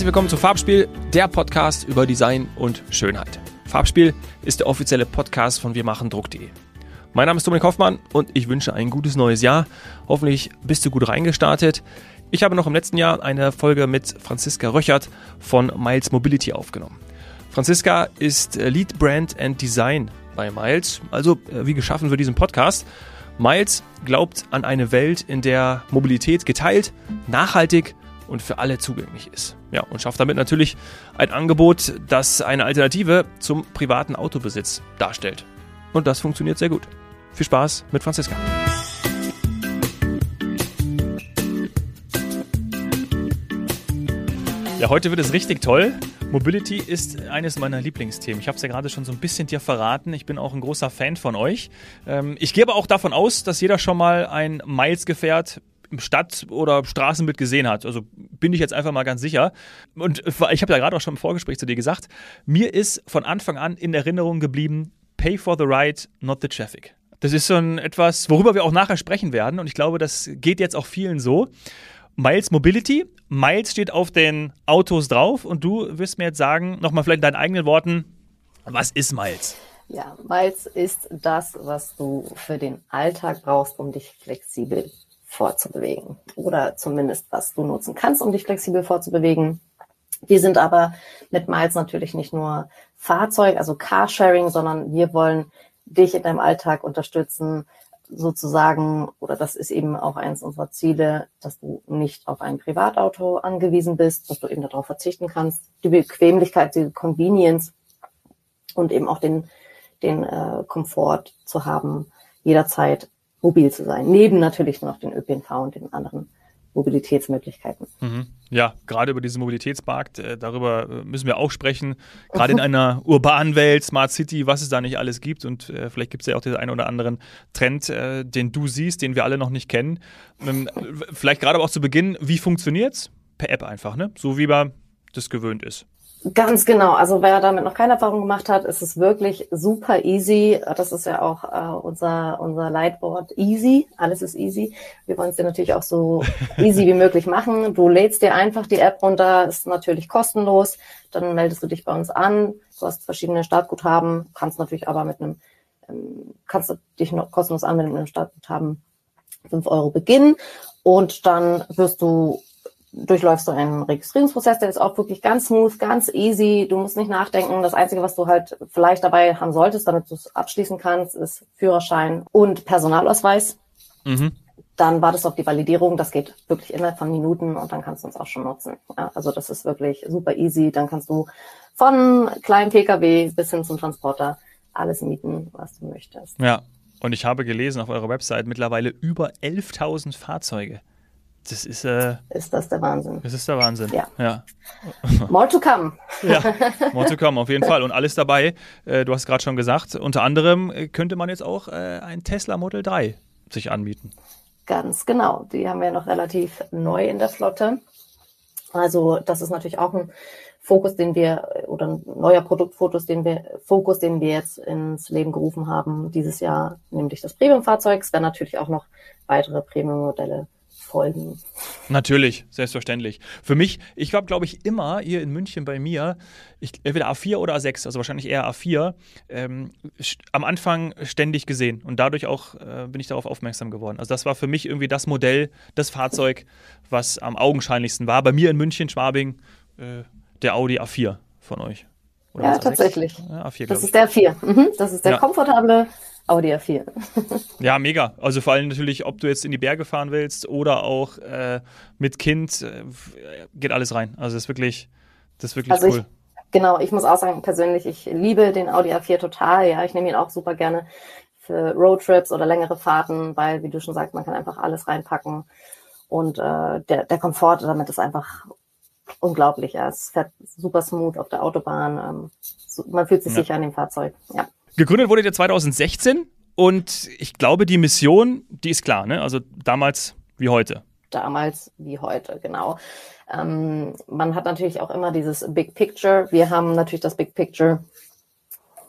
Herzlich willkommen zu Farbspiel, der Podcast über Design und Schönheit. Farbspiel ist der offizielle Podcast von Wir machen Druck.de. Mein Name ist Dominik Hoffmann und ich wünsche ein gutes neues Jahr. Hoffentlich bist du gut reingestartet. Ich habe noch im letzten Jahr eine Folge mit Franziska Röchert von Miles Mobility aufgenommen. Franziska ist Lead Brand and Design bei Miles, also äh, wie geschaffen für diesen Podcast. Miles glaubt an eine Welt, in der Mobilität geteilt, nachhaltig und für alle zugänglich ist. Ja, und schafft damit natürlich ein Angebot, das eine Alternative zum privaten Autobesitz darstellt. Und das funktioniert sehr gut. Viel Spaß mit Franziska. Ja, heute wird es richtig toll. Mobility ist eines meiner Lieblingsthemen. Ich habe es ja gerade schon so ein bisschen dir verraten. Ich bin auch ein großer Fan von euch. Ähm, ich gehe aber auch davon aus, dass jeder schon mal ein Miles-Gefährt Stadt- oder Straßenbild gesehen hat. Also bin ich jetzt einfach mal ganz sicher. Und ich habe ja gerade auch schon im Vorgespräch zu dir gesagt, mir ist von Anfang an in Erinnerung geblieben, pay for the ride, not the traffic. Das ist so ein etwas, worüber wir auch nachher sprechen werden. Und ich glaube, das geht jetzt auch vielen so. Miles Mobility. Miles steht auf den Autos drauf und du wirst mir jetzt sagen, nochmal vielleicht in deinen eigenen Worten, was ist Miles? Ja, Miles ist das, was du für den Alltag brauchst, um dich flexibel vorzubewegen. Oder zumindest, was du nutzen kannst, um dich flexibel vorzubewegen. Wir sind aber mit Miles natürlich nicht nur Fahrzeug, also Carsharing, sondern wir wollen dich in deinem Alltag unterstützen, sozusagen, oder das ist eben auch eines unserer Ziele, dass du nicht auf ein Privatauto angewiesen bist, dass du eben darauf verzichten kannst, die Bequemlichkeit, die Convenience und eben auch den, den äh, Komfort zu haben, jederzeit mobil zu sein. Neben natürlich noch den ÖPNV und den anderen Mobilitätsmöglichkeiten. Mhm. Ja, gerade über diesen Mobilitätsmarkt, äh, darüber äh, müssen wir auch sprechen. Gerade in einer urbanen Welt, Smart City, was es da nicht alles gibt. Und äh, vielleicht gibt es ja auch den einen oder anderen Trend, äh, den du siehst, den wir alle noch nicht kennen. Ähm, vielleicht gerade aber auch zu Beginn, wie funktioniert es? Per App einfach, ne? So wie man das gewöhnt ist. Ganz genau. Also wer damit noch keine Erfahrung gemacht hat, ist es wirklich super easy. Das ist ja auch äh, unser, unser Leitwort easy. Alles ist easy. Wir wollen es dir natürlich auch so easy wie möglich machen. Du lädst dir einfach die App runter, ist natürlich kostenlos. Dann meldest du dich bei uns an. Du hast verschiedene Startguthaben, kannst natürlich aber mit einem, ähm, kannst du dich noch kostenlos anmelden mit einem Startguthaben fünf Euro beginnen. Und dann wirst du durchläufst du einen Registrierungsprozess, der ist auch wirklich ganz smooth, ganz easy. Du musst nicht nachdenken. Das Einzige, was du halt vielleicht dabei haben solltest, damit du es abschließen kannst, ist Führerschein und Personalausweis. Mhm. Dann wartest du auf die Validierung. Das geht wirklich innerhalb von Minuten und dann kannst du uns auch schon nutzen. Ja, also das ist wirklich super easy. Dann kannst du von kleinen Pkw bis hin zum Transporter alles mieten, was du möchtest. Ja, und ich habe gelesen auf eurer Website mittlerweile über 11.000 Fahrzeuge. Das ist, äh, ist das der Wahnsinn. Das ist der Wahnsinn. Ja. ja. More to come. ja, more to come, auf jeden Fall. Und alles dabei. Äh, du hast gerade schon gesagt, unter anderem äh, könnte man jetzt auch äh, ein Tesla Model 3 sich anmieten. Ganz genau. Die haben wir noch relativ neu in der Flotte. Also, das ist natürlich auch ein Fokus, den wir, oder ein neuer Produktfokus, den wir, Fokus, den wir jetzt ins Leben gerufen haben dieses Jahr, nämlich das Premium-Fahrzeug. Es werden natürlich auch noch weitere Premium-Modelle folgen. Natürlich, selbstverständlich. Für mich, ich habe, glaube ich, immer hier in München bei mir, ich, entweder A4 oder A6, also wahrscheinlich eher A4, ähm, am Anfang ständig gesehen und dadurch auch äh, bin ich darauf aufmerksam geworden. Also das war für mich irgendwie das Modell, das Fahrzeug, was am augenscheinlichsten war. Bei mir in München, Schwabing, äh, der Audi A4 von euch. Oder ja, tatsächlich. Ja, A4, das ist der 4. Mhm. Das ist der ja. komfortable Audi A4. ja, mega. Also vor allem natürlich, ob du jetzt in die Berge fahren willst oder auch äh, mit Kind, äh, geht alles rein. Also das ist wirklich, das ist wirklich also cool. Ich, genau, ich muss auch sagen, persönlich, ich liebe den Audi A4 total. Ja, ich nehme ihn auch super gerne für Roadtrips oder längere Fahrten, weil, wie du schon sagst, man kann einfach alles reinpacken. Und äh, der, der Komfort damit ist einfach unglaublich. Ja. Es fährt super smooth auf der Autobahn. Ähm, so, man fühlt sich ja. sicher an dem Fahrzeug. Ja. Gegründet wurde der 2016 und ich glaube, die Mission, die ist klar, ne? Also damals wie heute. Damals wie heute, genau. Ähm, man hat natürlich auch immer dieses Big Picture. Wir haben natürlich das Big Picture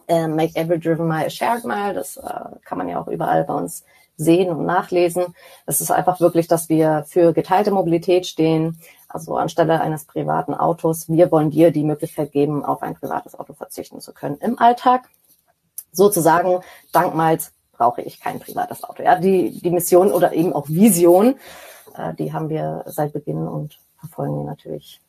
äh, Make Every Driven Mile Shared Mile. Das äh, kann man ja auch überall bei uns sehen und nachlesen. Es ist einfach wirklich, dass wir für geteilte Mobilität stehen, Also anstelle eines privaten Autos, wir wollen dir die Möglichkeit geben, auf ein privates Auto verzichten zu können im Alltag. Sozusagen, dank Miles brauche ich kein privates Auto. Ja, die, die Mission oder eben auch Vision, äh, die haben wir seit Beginn und verfolgen wir natürlich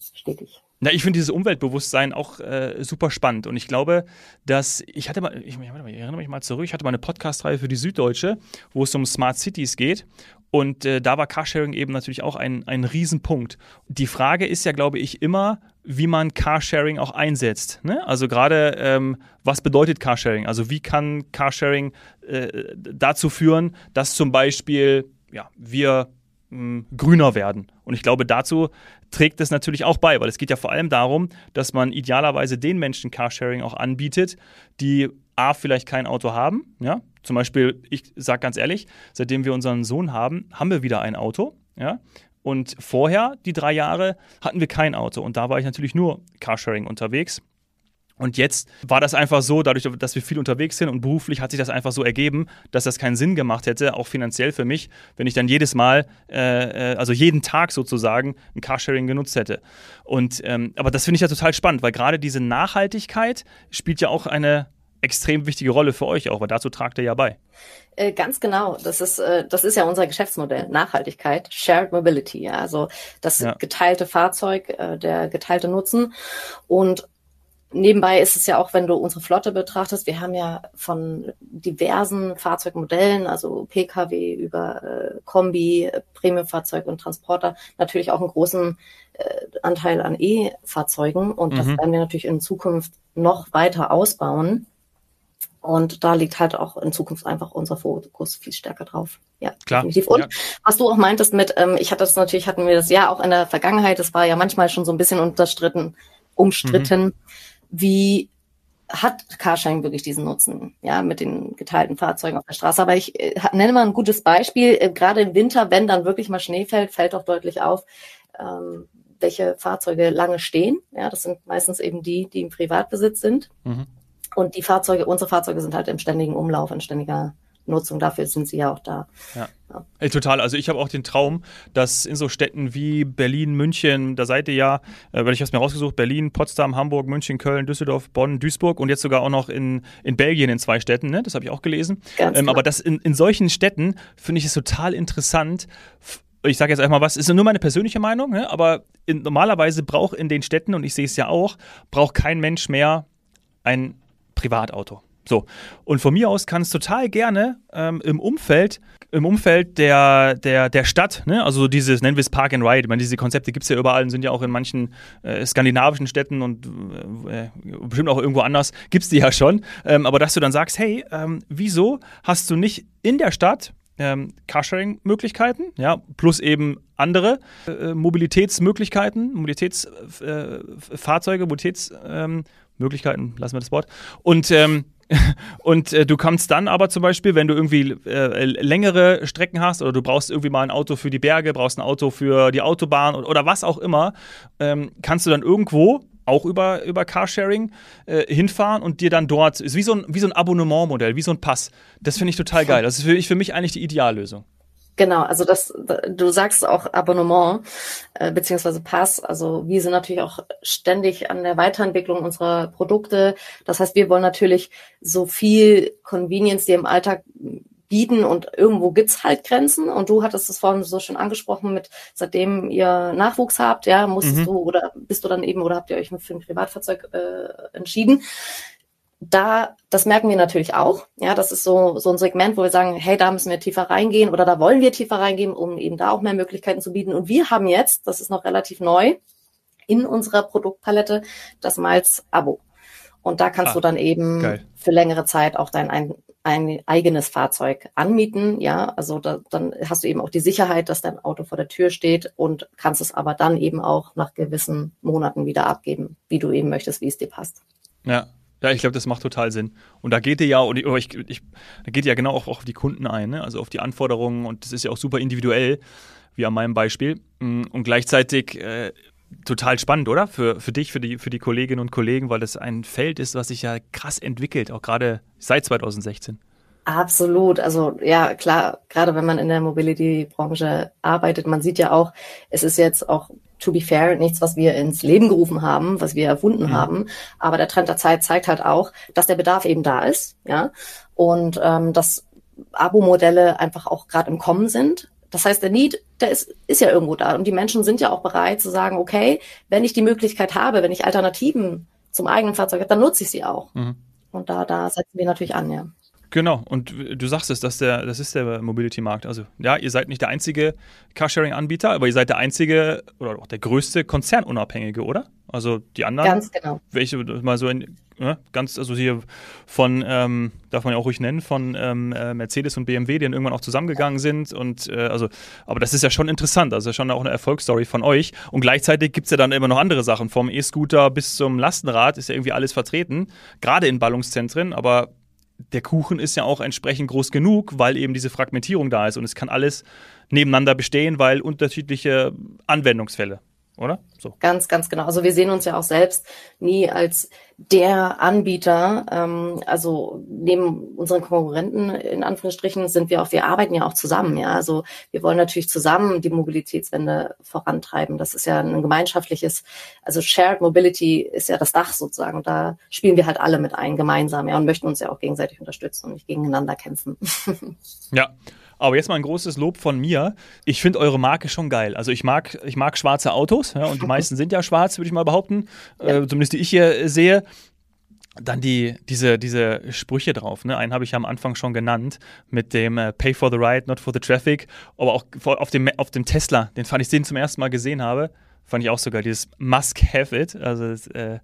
stetig. Na, ich finde dieses Umweltbewusstsein auch äh, super spannend. Und ich glaube, dass ich hatte mal, ich, ich, erinnere mich mal zurück, ich hatte mal eine Podcast-Reihe für die Süddeutsche, wo es um Smart Cities geht. Und äh, da war Carsharing eben natürlich auch ein, ein Riesenpunkt. Die Frage ist ja, glaube ich, immer, wie man Carsharing auch einsetzt. Ne? Also gerade, ähm, was bedeutet Carsharing? Also wie kann Carsharing äh, dazu führen, dass zum Beispiel ja, wir mh, grüner werden? Und ich glaube, dazu trägt es natürlich auch bei, weil es geht ja vor allem darum, dass man idealerweise den Menschen Carsharing auch anbietet, die A, vielleicht kein Auto haben, ja, zum Beispiel, ich sage ganz ehrlich, seitdem wir unseren Sohn haben, haben wir wieder ein Auto. Ja? Und vorher, die drei Jahre, hatten wir kein Auto. Und da war ich natürlich nur Carsharing unterwegs. Und jetzt war das einfach so, dadurch, dass wir viel unterwegs sind und beruflich hat sich das einfach so ergeben, dass das keinen Sinn gemacht hätte, auch finanziell für mich, wenn ich dann jedes Mal, äh, äh also jeden Tag sozusagen, ein Carsharing genutzt hätte. Und ähm, aber das finde ich ja total spannend, weil gerade diese Nachhaltigkeit spielt ja auch eine extrem wichtige Rolle für euch auch, weil dazu tragt ihr ja bei. Äh, ganz genau. Das ist, äh, das ist ja unser Geschäftsmodell. Nachhaltigkeit, Shared Mobility, ja. Also das ja. geteilte Fahrzeug, äh, der geteilte Nutzen. Und nebenbei ist es ja auch, wenn du unsere Flotte betrachtest, wir haben ja von diversen Fahrzeugmodellen, also Pkw über äh, Kombi, Premiumfahrzeug und Transporter, natürlich auch einen großen äh, Anteil an E-Fahrzeugen. Und mhm. das werden wir natürlich in Zukunft noch weiter ausbauen. Und da liegt halt auch in Zukunft einfach unser Fokus viel stärker drauf. Ja, Klar. definitiv. Und ja. was du auch meintest mit, ähm, ich hatte das natürlich, hatten wir das ja auch in der Vergangenheit, das war ja manchmal schon so ein bisschen unterstritten, umstritten, mhm. wie hat Carsharing wirklich diesen Nutzen, ja, mit den geteilten Fahrzeugen auf der Straße. Aber ich äh, nenne mal ein gutes Beispiel. Äh, gerade im Winter, wenn dann wirklich mal Schnee fällt, fällt auch deutlich auf, ähm, welche Fahrzeuge lange stehen. Ja, das sind meistens eben die, die im Privatbesitz sind. Mhm. Und die Fahrzeuge, unsere Fahrzeuge sind halt im ständigen Umlauf, in ständiger Nutzung. Dafür sind sie ja auch da. Ja. ja. Ey, total. Also ich habe auch den Traum, dass in so Städten wie Berlin, München, da seid ihr ja, äh, weil ich habe es mir rausgesucht, Berlin, Potsdam, Hamburg, München, Köln, Düsseldorf, Bonn, Duisburg und jetzt sogar auch noch in, in Belgien in zwei Städten, ne? das habe ich auch gelesen. Ganz ähm, aber das in, in solchen Städten finde ich es total interessant, ich sage jetzt einmal was, ist nur meine persönliche Meinung, ne? aber in, normalerweise braucht in den Städten, und ich sehe es ja auch, braucht kein Mensch mehr ein Privatauto. So. Und von mir aus kann es total gerne ähm, im Umfeld, im Umfeld der, der, der Stadt, ne? also dieses, nennen wir es Park and Ride, ich meine, diese Konzepte gibt es ja überall und sind ja auch in manchen äh, skandinavischen Städten und äh, bestimmt auch irgendwo anders, gibt es die ja schon. Ähm, aber dass du dann sagst, hey, ähm, wieso hast du nicht in der Stadt ähm, Carsharing-Möglichkeiten, ja, plus eben andere äh, Mobilitätsmöglichkeiten, Mobilitätsfahrzeuge, äh, Mobilitätsmöglichkeiten, ähm, lassen wir das Wort. Und ähm, und äh, du kannst dann aber zum Beispiel, wenn du irgendwie äh, längere Strecken hast oder du brauchst irgendwie mal ein Auto für die Berge, brauchst ein Auto für die Autobahn oder, oder was auch immer, ähm, kannst du dann irgendwo auch über, über Carsharing äh, hinfahren und dir dann dort, ist wie so ein, wie so ein Abonnementmodell, wie so ein Pass. Das finde ich total geil. Das ist für, für mich eigentlich die Ideallösung. Genau, also das, du sagst auch Abonnement äh, beziehungsweise Pass. Also wir sind natürlich auch ständig an der Weiterentwicklung unserer Produkte. Das heißt, wir wollen natürlich so viel Convenience dir im Alltag bieten und irgendwo gibt's halt Grenzen. Und du hattest es vorhin so schon angesprochen mit, seitdem ihr Nachwuchs habt, ja, musstest mhm. du oder bist du dann eben oder habt ihr euch für ein Privatfahrzeug äh, entschieden? Da, das merken wir natürlich auch. Ja, das ist so, so ein Segment, wo wir sagen, hey, da müssen wir tiefer reingehen oder da wollen wir tiefer reingehen, um eben da auch mehr Möglichkeiten zu bieten. Und wir haben jetzt, das ist noch relativ neu, in unserer Produktpalette das Miles-Abo. Und da kannst ah, du dann eben geil. für längere Zeit auch dein ein, ein eigenes Fahrzeug anmieten. Ja, also da, dann hast du eben auch die Sicherheit, dass dein Auto vor der Tür steht und kannst es aber dann eben auch nach gewissen Monaten wieder abgeben, wie du eben möchtest, wie es dir passt. Ja, ja, ich glaube, das macht total Sinn. Und da geht ihr ja, und ich, ich, da geht ihr ja genau auch, auch auf die Kunden ein, ne? also auf die Anforderungen und das ist ja auch super individuell, wie an meinem Beispiel. Und gleichzeitig äh, total spannend, oder? Für, für dich, für die, für die Kolleginnen und Kollegen, weil das ein Feld ist, was sich ja krass entwickelt, auch gerade seit 2016. Absolut. Also ja, klar, gerade wenn man in der Mobility-Branche arbeitet, man sieht ja auch, es ist jetzt auch to be fair, nichts, was wir ins Leben gerufen haben, was wir erfunden mhm. haben. Aber der Trend der Zeit zeigt halt auch, dass der Bedarf eben da ist, ja. Und ähm, dass Abo-Modelle einfach auch gerade im Kommen sind. Das heißt, der Need, der ist, ist ja irgendwo da. Und die Menschen sind ja auch bereit zu sagen, okay, wenn ich die Möglichkeit habe, wenn ich Alternativen zum eigenen Fahrzeug habe, dann nutze ich sie auch. Mhm. Und da, da setzen wir natürlich an, ja. Genau, und du sagst es, dass der, das ist der Mobility-Markt. Also ja, ihr seid nicht der einzige Carsharing-Anbieter, aber ihr seid der einzige oder auch der größte Konzernunabhängige, oder? Also die anderen. Ganz genau. Welche mal so in, ja, ganz, also hier von, ähm, darf man ja auch ruhig nennen, von ähm, äh, Mercedes und BMW, die dann irgendwann auch zusammengegangen sind. Und äh, also, aber das ist ja schon interessant, also schon auch eine Erfolgsstory von euch. Und gleichzeitig gibt es ja dann immer noch andere Sachen. Vom E-Scooter bis zum Lastenrad ist ja irgendwie alles vertreten, gerade in Ballungszentren, aber der Kuchen ist ja auch entsprechend groß genug, weil eben diese Fragmentierung da ist und es kann alles nebeneinander bestehen, weil unterschiedliche Anwendungsfälle oder? So. Ganz, ganz genau. Also wir sehen uns ja auch selbst nie als der Anbieter. Ähm, also neben unseren Konkurrenten in Anführungsstrichen sind wir auch, wir arbeiten ja auch zusammen. Ja, also wir wollen natürlich zusammen die Mobilitätswende vorantreiben. Das ist ja ein gemeinschaftliches, also Shared Mobility ist ja das Dach sozusagen. Da spielen wir halt alle mit ein gemeinsam, ja, und möchten uns ja auch gegenseitig unterstützen und nicht gegeneinander kämpfen. ja. Aber jetzt mal ein großes Lob von mir. Ich finde eure Marke schon geil. Also ich mag, ich mag schwarze Autos ja, und die meisten sind ja schwarz, würde ich mal behaupten. Ja. Äh, zumindest die ich hier sehe. Dann die, diese, diese Sprüche drauf. Ne? Einen habe ich am Anfang schon genannt mit dem äh, Pay for the ride, not for the traffic. Aber auch auf dem, auf dem Tesla, den fand ich den zum ersten Mal gesehen habe, fand ich auch sogar dieses Must have it. Also das, äh,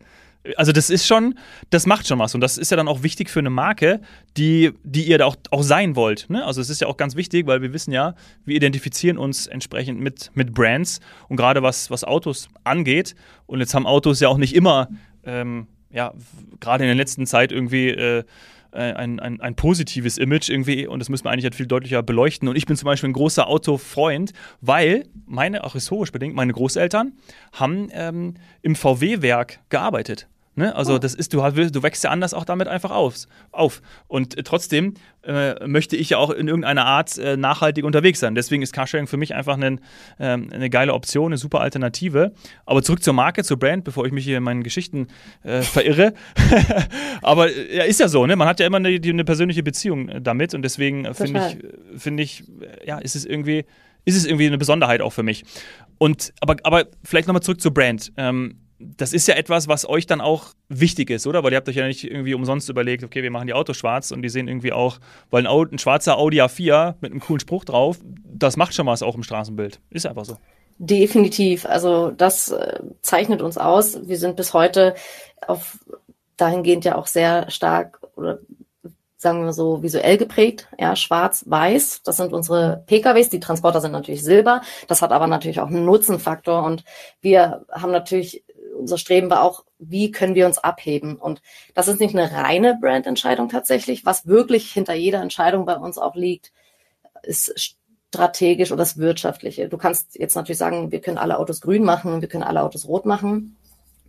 also das ist schon, das macht schon was und das ist ja dann auch wichtig für eine Marke, die, die ihr da auch, auch sein wollt. Ne? Also es ist ja auch ganz wichtig, weil wir wissen ja, wir identifizieren uns entsprechend mit, mit Brands und gerade was, was Autos angeht und jetzt haben Autos ja auch nicht immer, ähm, ja, gerade in der letzten Zeit irgendwie äh, ein, ein, ein, positives Image irgendwie und das müssen wir eigentlich halt viel deutlicher beleuchten. Und ich bin zum Beispiel ein großer Autofreund, weil meine, auch historisch bedingt, meine Großeltern haben ähm, im VW-Werk gearbeitet. Ne? Also oh. das ist, du, du wächst ja anders auch damit einfach auf. auf. Und äh, trotzdem äh, möchte ich ja auch in irgendeiner Art äh, nachhaltig unterwegs sein. Deswegen ist Carsharing für mich einfach ein, ähm, eine geile Option, eine super Alternative. Aber zurück zur Marke, zur Brand, bevor ich mich hier in meinen Geschichten äh, verirre. Aber äh, ja, ist ja so, ne? Man hat ja immer eine, eine persönliche Beziehung äh, damit und deswegen finde ich, finde ich, ja, ist es irgendwie, ist es irgendwie eine Besonderheit auch für mich. Und aber, aber vielleicht nochmal zurück zur Brand. Ähm, das ist ja etwas, was euch dann auch wichtig ist, oder? Weil ihr habt euch ja nicht irgendwie umsonst überlegt, okay, wir machen die Autos schwarz und die sehen irgendwie auch, weil ein, ein schwarzer Audi A4 mit einem coolen Spruch drauf, das macht schon was auch im Straßenbild. Ist einfach so. Definitiv. Also das äh, zeichnet uns aus. Wir sind bis heute auf dahingehend ja auch sehr stark oder sagen wir so, visuell geprägt, ja, schwarz, weiß. Das sind unsere PKWs. Die Transporter sind natürlich silber. Das hat aber natürlich auch einen Nutzenfaktor. Und wir haben natürlich unser Streben war auch, wie können wir uns abheben? Und das ist nicht eine reine Brandentscheidung tatsächlich. Was wirklich hinter jeder Entscheidung bei uns auch liegt, ist strategisch oder das Wirtschaftliche. Du kannst jetzt natürlich sagen, wir können alle Autos grün machen, wir können alle Autos rot machen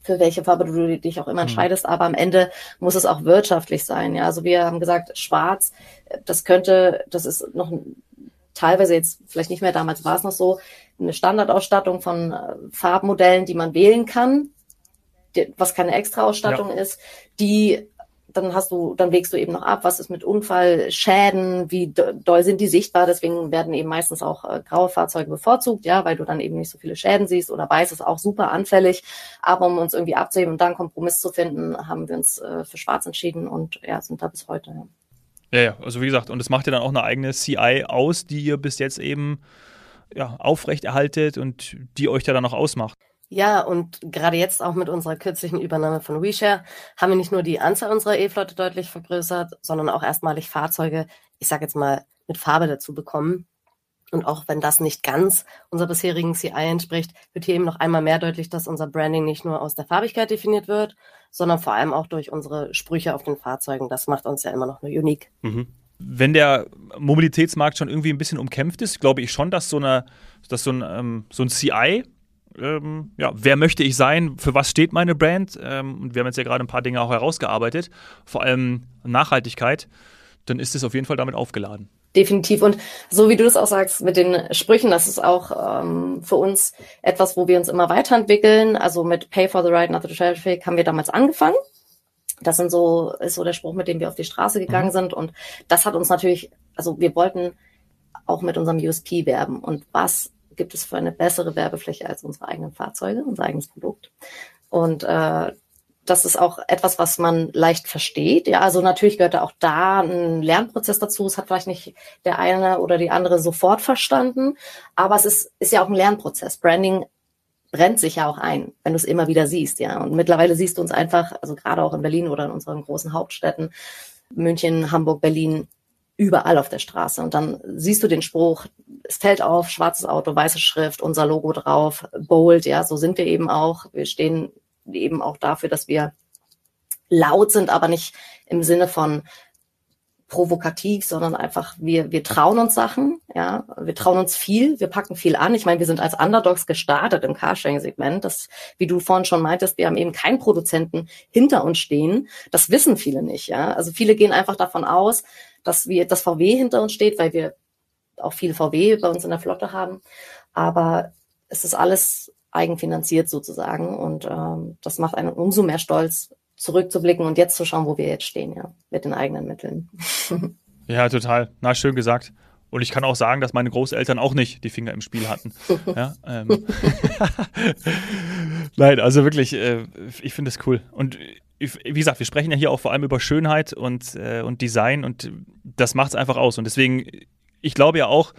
für welche Farbe du dich auch immer mhm. entscheidest, aber am Ende muss es auch wirtschaftlich sein. Ja, also wir haben gesagt, schwarz, das könnte, das ist noch teilweise jetzt vielleicht nicht mehr, damals war es noch so, eine Standardausstattung von äh, Farbmodellen, die man wählen kann was keine Extraausstattung ja. ist, die dann hast du, dann wägst du eben noch ab, was ist mit Unfallschäden, wie doll sind die sichtbar. Deswegen werden eben meistens auch äh, graue Fahrzeuge bevorzugt, ja, weil du dann eben nicht so viele Schäden siehst oder weiß ist auch super anfällig. Aber um uns irgendwie abzuheben und dann einen Kompromiss zu finden, haben wir uns äh, für Schwarz entschieden und ja, sind da bis heute. Ja. Ja, ja, also wie gesagt, und es macht ja dann auch eine eigene CI aus, die ihr bis jetzt eben ja, aufrechterhaltet und die euch da dann auch ausmacht. Ja, und gerade jetzt auch mit unserer kürzlichen Übernahme von WeShare haben wir nicht nur die Anzahl unserer E-Flotte deutlich vergrößert, sondern auch erstmalig Fahrzeuge, ich sage jetzt mal, mit Farbe dazu bekommen. Und auch wenn das nicht ganz unserer bisherigen CI entspricht, wird hier eben noch einmal mehr deutlich, dass unser Branding nicht nur aus der Farbigkeit definiert wird, sondern vor allem auch durch unsere Sprüche auf den Fahrzeugen. Das macht uns ja immer noch nur unique. Mhm. Wenn der Mobilitätsmarkt schon irgendwie ein bisschen umkämpft ist, glaube ich schon, dass so, eine, dass so ein, ähm, so ein CI ähm, ja, wer möchte ich sein, für was steht meine Brand? Ähm, und wir haben jetzt ja gerade ein paar Dinge auch herausgearbeitet, vor allem Nachhaltigkeit, dann ist es auf jeden Fall damit aufgeladen. Definitiv. Und so wie du das auch sagst mit den Sprüchen, das ist auch ähm, für uns etwas, wo wir uns immer weiterentwickeln. Also mit Pay for the Ride, not the traffic haben wir damals angefangen. Das sind so, ist so der Spruch, mit dem wir auf die Straße gegangen mhm. sind. Und das hat uns natürlich, also wir wollten auch mit unserem USP werben. Und was gibt es für eine bessere Werbefläche als unsere eigenen Fahrzeuge, unser eigenes Produkt? Und äh, das ist auch etwas, was man leicht versteht. Ja, also natürlich gehört da auch da ein Lernprozess dazu. Es hat vielleicht nicht der eine oder die andere sofort verstanden, aber es ist, ist ja auch ein Lernprozess. Branding brennt sich ja auch ein, wenn du es immer wieder siehst, ja. Und mittlerweile siehst du uns einfach, also gerade auch in Berlin oder in unseren großen Hauptstädten, München, Hamburg, Berlin, überall auf der Straße. Und dann siehst du den Spruch, es fällt auf, schwarzes Auto, weiße Schrift, unser Logo drauf, bold, ja, so sind wir eben auch. Wir stehen eben auch dafür, dass wir laut sind, aber nicht im Sinne von provokativ, sondern einfach wir wir trauen uns Sachen, ja, wir trauen uns viel, wir packen viel an. Ich meine, wir sind als Underdogs gestartet im Carsharing-Segment. Das, wie du vorhin schon meintest, wir haben eben keinen Produzenten hinter uns stehen. Das wissen viele nicht, ja. Also viele gehen einfach davon aus, dass wir das VW hinter uns steht, weil wir auch viel VW bei uns in der Flotte haben. Aber es ist alles eigenfinanziert sozusagen. Und ähm, das macht einen umso mehr stolz, zurückzublicken und jetzt zu schauen, wo wir jetzt stehen, ja, mit den eigenen Mitteln. ja, total. Na, schön gesagt. Und ich kann auch sagen, dass meine Großeltern auch nicht die Finger im Spiel hatten. Ja, ähm. Nein, also wirklich, äh, ich finde es cool. Und wie gesagt, wir sprechen ja hier auch vor allem über Schönheit und, äh, und Design und das macht es einfach aus. Und deswegen, ich glaube ja auch,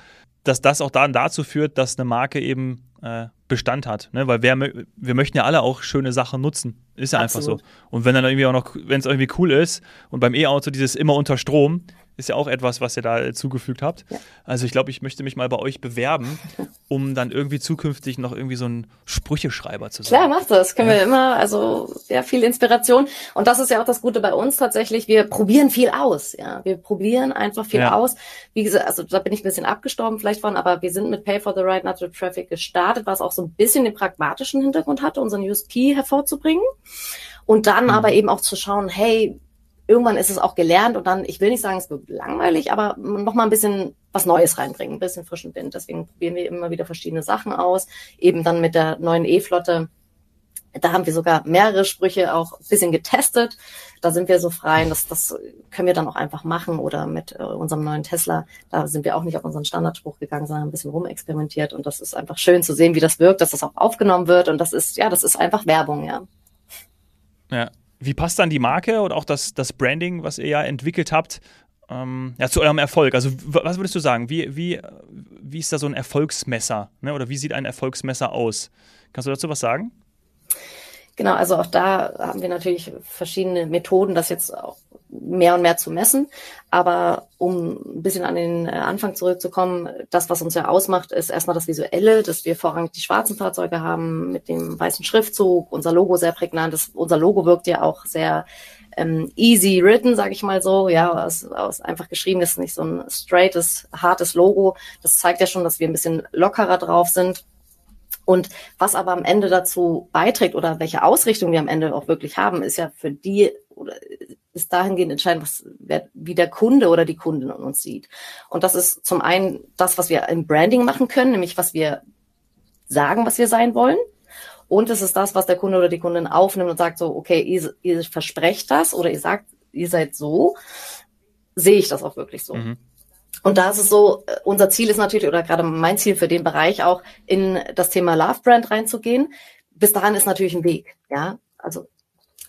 dass das auch dann dazu führt, dass eine Marke eben äh, Bestand hat. Ne? Weil wir, wir möchten ja alle auch schöne Sachen nutzen. Ist ja Absolut. einfach so. Und wenn dann irgendwie auch noch, wenn es irgendwie cool ist und beim E-Auto dieses immer unter Strom, ist ja auch etwas, was ihr da zugefügt habt. Ja. Also ich glaube, ich möchte mich mal bei euch bewerben, um dann irgendwie zukünftig noch irgendwie so ein Sprücheschreiber zu sein. Klar, macht das. Können ja. wir immer, also sehr viel Inspiration. Und das ist ja auch das Gute bei uns tatsächlich. Wir probieren viel aus. Ja, wir probieren einfach viel ja. aus. Wie gesagt, also da bin ich ein bisschen abgestorben vielleicht von, aber wir sind mit Pay for the Right Natural Traffic gestartet, was auch so ein bisschen den pragmatischen Hintergrund hatte, unseren USP hervorzubringen. Und dann mhm. aber eben auch zu schauen, hey, irgendwann ist es auch gelernt und dann, ich will nicht sagen, es wird langweilig, aber noch mal ein bisschen was Neues reinbringen, ein bisschen frischen Wind. Deswegen probieren wir immer wieder verschiedene Sachen aus. Eben dann mit der neuen E-Flotte. Da haben wir sogar mehrere Sprüche auch ein bisschen getestet. Da sind wir so frei. Das, das können wir dann auch einfach machen. Oder mit äh, unserem neuen Tesla, da sind wir auch nicht auf unseren Standardspruch gegangen, sondern ein bisschen rumexperimentiert. Und das ist einfach schön zu sehen, wie das wirkt, dass das auch aufgenommen wird. Und das ist, ja, das ist einfach Werbung, ja. Ja, wie passt dann die Marke und auch das, das Branding, was ihr ja entwickelt habt, ähm, ja, zu eurem Erfolg? Also, was würdest du sagen? Wie, wie, wie ist da so ein Erfolgsmesser? Ne? Oder wie sieht ein Erfolgsmesser aus? Kannst du dazu was sagen? Genau, also auch da haben wir natürlich verschiedene Methoden, das jetzt auch mehr und mehr zu messen. Aber um ein bisschen an den äh, Anfang zurückzukommen, das, was uns ja ausmacht, ist erstmal das Visuelle, dass wir vorrangig die schwarzen Fahrzeuge haben mit dem weißen Schriftzug, unser Logo sehr prägnant ist. Unser Logo wirkt ja auch sehr ähm, easy written, sage ich mal so, ja, aus, aus einfach geschrieben ist nicht so ein straightes, hartes Logo. Das zeigt ja schon, dass wir ein bisschen lockerer drauf sind. Und was aber am Ende dazu beiträgt oder welche Ausrichtung wir am Ende auch wirklich haben, ist ja für die oder ist dahingehend entscheidend, was, wer, wie der Kunde oder die Kundin uns sieht. Und das ist zum einen das, was wir im Branding machen können, nämlich was wir sagen, was wir sein wollen. Und es ist das, was der Kunde oder die Kundin aufnimmt und sagt so, okay, ihr, ihr versprecht das oder ihr sagt, ihr seid so, sehe ich das auch wirklich so. Mhm. Und da ist es so, äh, unser Ziel ist natürlich, oder gerade mein Ziel für den Bereich auch, in das Thema Love Brand reinzugehen. Bis dahin ist natürlich ein Weg, ja. Also,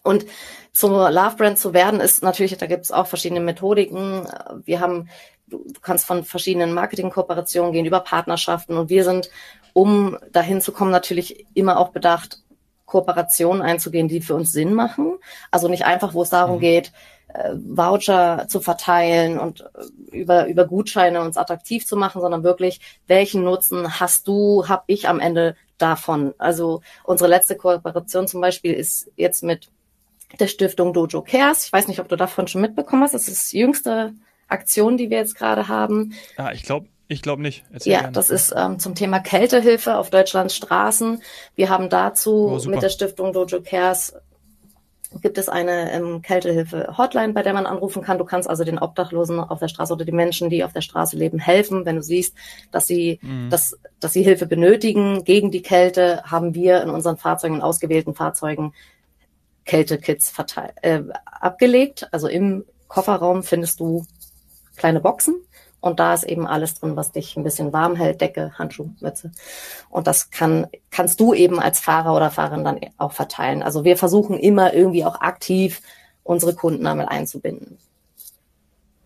und zur Love Brand zu werden, ist natürlich, da gibt es auch verschiedene Methodiken. Wir haben, du, du kannst von verschiedenen Marketingkooperationen gehen, über Partnerschaften und wir sind, um dahin zu kommen, natürlich immer auch bedacht, Kooperationen einzugehen, die für uns Sinn machen. Also nicht einfach, wo es darum mhm. geht, äh, Voucher zu verteilen und äh, über, über Gutscheine uns attraktiv zu machen, sondern wirklich, welchen Nutzen hast du, hab ich am Ende davon? Also unsere letzte Kooperation zum Beispiel ist jetzt mit der Stiftung Dojo Cares. Ich weiß nicht, ob du davon schon mitbekommen hast. Das ist die jüngste Aktion, die wir jetzt gerade haben. Ah, ich glaube, ich glaube nicht. Erzähl ja, gerne. das ist ähm, zum Thema Kältehilfe auf Deutschlands Straßen. Wir haben dazu oh, mit der Stiftung Dojo Cares gibt es eine ähm, Kältehilfe-Hotline, bei der man anrufen kann. Du kannst also den Obdachlosen auf der Straße oder den Menschen, die auf der Straße leben, helfen. Wenn du siehst, dass sie, mhm. dass, dass sie Hilfe benötigen gegen die Kälte, haben wir in unseren Fahrzeugen, in ausgewählten Fahrzeugen Kältekits verteilt, äh, abgelegt. Also im Kofferraum findest du kleine Boxen und da ist eben alles drin, was dich ein bisschen warm hält, Decke, Handschuh, Mütze. Und das kann, kannst du eben als Fahrer oder Fahrerin dann auch verteilen. Also wir versuchen immer irgendwie auch aktiv unsere Kunden damit einzubinden.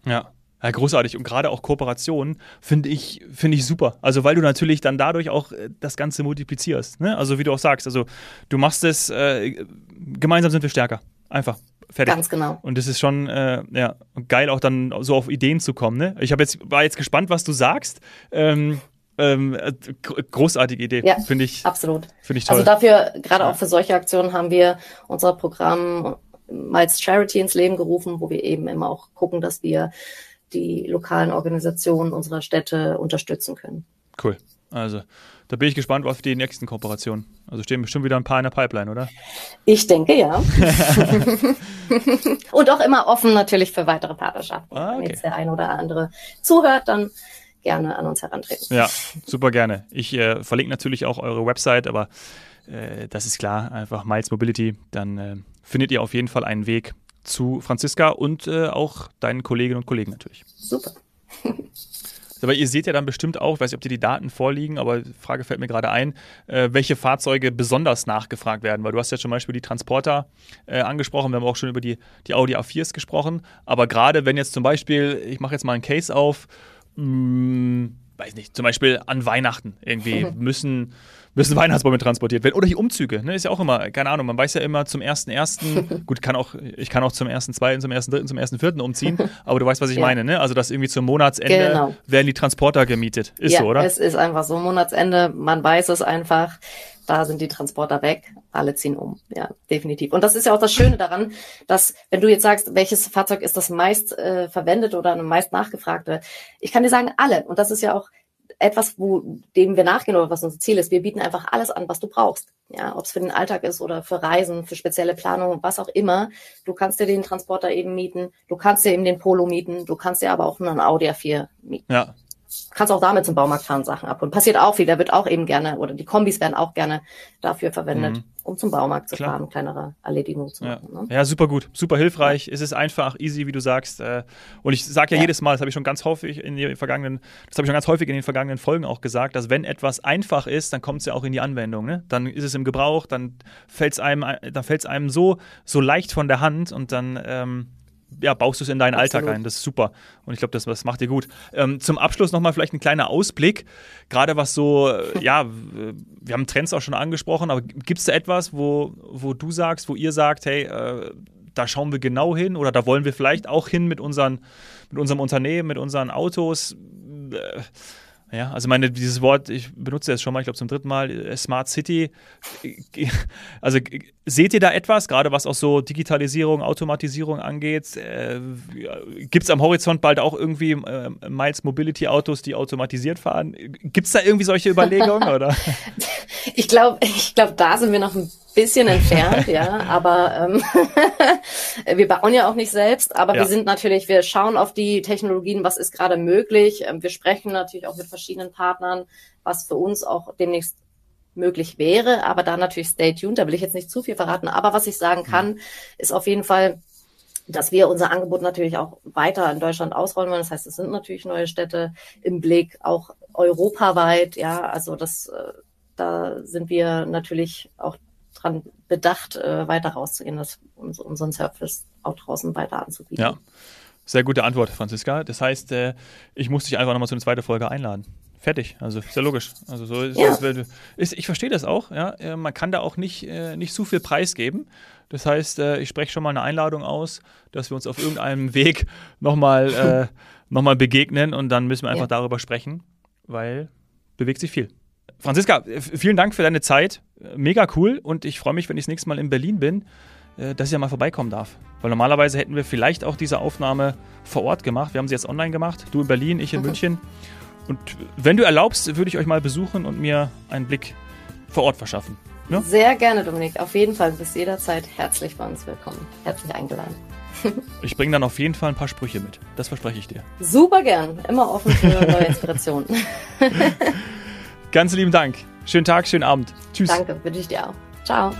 Ja. Ja, großartig. Und gerade auch Kooperationen finde ich, finde ich super. Also, weil du natürlich dann dadurch auch äh, das Ganze multiplizierst. Ne? Also, wie du auch sagst, also du machst es, äh, gemeinsam sind wir stärker. Einfach. Fertig. Ganz genau. Und das ist schon äh, ja, geil, auch dann so auf Ideen zu kommen. Ne? Ich jetzt, war jetzt gespannt, was du sagst. Ähm, ähm, äh, großartige Idee, ja, finde ich. Absolut. Finde ich toll. Also dafür, gerade ja. auch für solche Aktionen, haben wir unser Programm Miles Charity ins Leben gerufen, wo wir eben immer auch gucken, dass wir die lokalen Organisationen unserer Städte unterstützen können. Cool. Also, da bin ich gespannt auf die nächsten Kooperationen. Also stehen bestimmt wieder ein paar in der Pipeline, oder? Ich denke ja. Und auch immer offen natürlich für weitere Partnerschaften. Ah, okay. Wenn jetzt der ein oder andere zuhört, dann gerne an uns herantreten. Ja, super gerne. Ich äh, verlinke natürlich auch eure Website, aber äh, das ist klar, einfach Miles Mobility, dann äh, findet ihr auf jeden Fall einen Weg zu Franziska und äh, auch deinen Kolleginnen und Kollegen natürlich. Super. Aber ihr seht ja dann bestimmt auch, ich weiß nicht, ob dir die Daten vorliegen, aber die Frage fällt mir gerade ein, äh, welche Fahrzeuge besonders nachgefragt werden. Weil du hast ja zum Beispiel die Transporter äh, angesprochen, wir haben auch schon über die, die Audi A4s gesprochen. Aber gerade wenn jetzt zum Beispiel, ich mache jetzt mal einen Case auf, mh, mm, weiß nicht, zum Beispiel an Weihnachten irgendwie müssen müssen Weihnachtsbäume transportiert werden. Oder die Umzüge, ne? Ist ja auch immer, keine Ahnung, man weiß ja immer zum ersten ersten, gut, kann auch, ich kann auch zum ersten zweiten, zum ersten dritten, zum ersten vierten umziehen, aber du weißt, was ich ja. meine, ne? Also dass irgendwie zum Monatsende genau. werden die Transporter gemietet. Ist ja, so, oder? Es ist einfach so, Monatsende, man weiß es einfach. Da sind die Transporter weg, alle ziehen um. Ja, definitiv. Und das ist ja auch das Schöne daran, dass, wenn du jetzt sagst, welches Fahrzeug ist das meist äh, verwendet oder meist nachgefragte, ich kann dir sagen, alle. Und das ist ja auch etwas, wo dem wir nachgehen oder was unser Ziel ist. Wir bieten einfach alles an, was du brauchst. Ja, ob es für den Alltag ist oder für Reisen, für spezielle Planungen, was auch immer. Du kannst dir den Transporter eben mieten, du kannst dir eben den Polo mieten, du kannst dir aber auch einen Audi A4 mieten. Ja, kannst auch damit zum Baumarkt fahren, Sachen abholen. Passiert auch viel, der wird auch eben gerne, oder die Kombis werden auch gerne dafür verwendet, mhm. um zum Baumarkt zu Klar. fahren, kleinere Erledigungen zu ja. machen. Ne? Ja, super gut, super hilfreich. Ja. Es ist einfach, easy, wie du sagst. Äh, und ich sage ja, ja, jedes Mal, das habe ich schon ganz häufig in den vergangenen, das habe ich schon ganz häufig in den vergangenen Folgen auch gesagt, dass wenn etwas einfach ist, dann kommt es ja auch in die Anwendung. Ne? Dann ist es im Gebrauch, dann fällt es einem, dann fällt einem so, so leicht von der Hand und dann ähm, ja, baust du es in deinen Absolut. Alltag ein. Das ist super. Und ich glaube, das, das macht dir gut. Ähm, zum Abschluss nochmal vielleicht ein kleiner Ausblick. Gerade was so, äh, ja, wir haben Trends auch schon angesprochen, aber gibt es da etwas, wo, wo du sagst, wo ihr sagt, hey, äh, da schauen wir genau hin oder da wollen wir vielleicht auch hin mit, unseren, mit unserem Unternehmen, mit unseren Autos? Äh, ja, also meine, dieses Wort, ich benutze es schon mal, ich glaube zum dritten Mal, äh, Smart City. Also seht ihr da etwas, gerade was auch so Digitalisierung, Automatisierung angeht? Äh, Gibt es am Horizont bald auch irgendwie äh, Miles Mobility Autos, die automatisiert fahren? Gibt es da irgendwie solche Überlegungen? oder? Ich glaube, ich glaube, da sind wir noch ein bisschen entfernt, ja, aber ähm, wir bauen ja auch nicht selbst, aber ja. wir sind natürlich, wir schauen auf die Technologien, was ist gerade möglich. Ähm, wir sprechen natürlich auch mit verschiedenen Partnern, was für uns auch demnächst möglich wäre, aber da natürlich stay tuned, da will ich jetzt nicht zu viel verraten, aber was ich sagen kann, ist auf jeden Fall, dass wir unser Angebot natürlich auch weiter in Deutschland ausrollen wollen. Das heißt, es sind natürlich neue Städte im Blick, auch europaweit, ja, also das, äh, da sind wir natürlich auch dran bedacht, äh, weiter rauszugehen, das, uns, unseren Service auch draußen weiter anzubieten. Ja, sehr gute Antwort, Franziska. Das heißt, äh, ich muss dich einfach nochmal zu einer zweiten Folge einladen. Fertig, also ist ja logisch. Also so ist, ja. das, ist ich verstehe das auch, ja. Äh, man kann da auch nicht, äh, nicht zu viel Preis geben. Das heißt, äh, ich spreche schon mal eine Einladung aus, dass wir uns auf irgendeinem Weg nochmal äh, noch begegnen und dann müssen wir einfach ja. darüber sprechen, weil bewegt sich viel. Franziska, vielen Dank für deine Zeit mega cool und ich freue mich, wenn ich das nächste Mal in Berlin bin, äh, dass ich ja mal vorbeikommen darf. Weil normalerweise hätten wir vielleicht auch diese Aufnahme vor Ort gemacht. Wir haben sie jetzt online gemacht. Du in Berlin, ich in okay. München. Und wenn du erlaubst, würde ich euch mal besuchen und mir einen Blick vor Ort verschaffen. Ja? Sehr gerne, Dominik. Auf jeden Fall. Du bist jederzeit herzlich bei uns willkommen. Herzlich eingeladen. Ich bringe dann auf jeden Fall ein paar Sprüche mit. Das verspreche ich dir. Super gern. Immer offen für neue Inspirationen. Ganz lieben Dank. Schönen Tag, schönen Abend. Tschüss. Danke, wünsche ich dir auch. Ciao.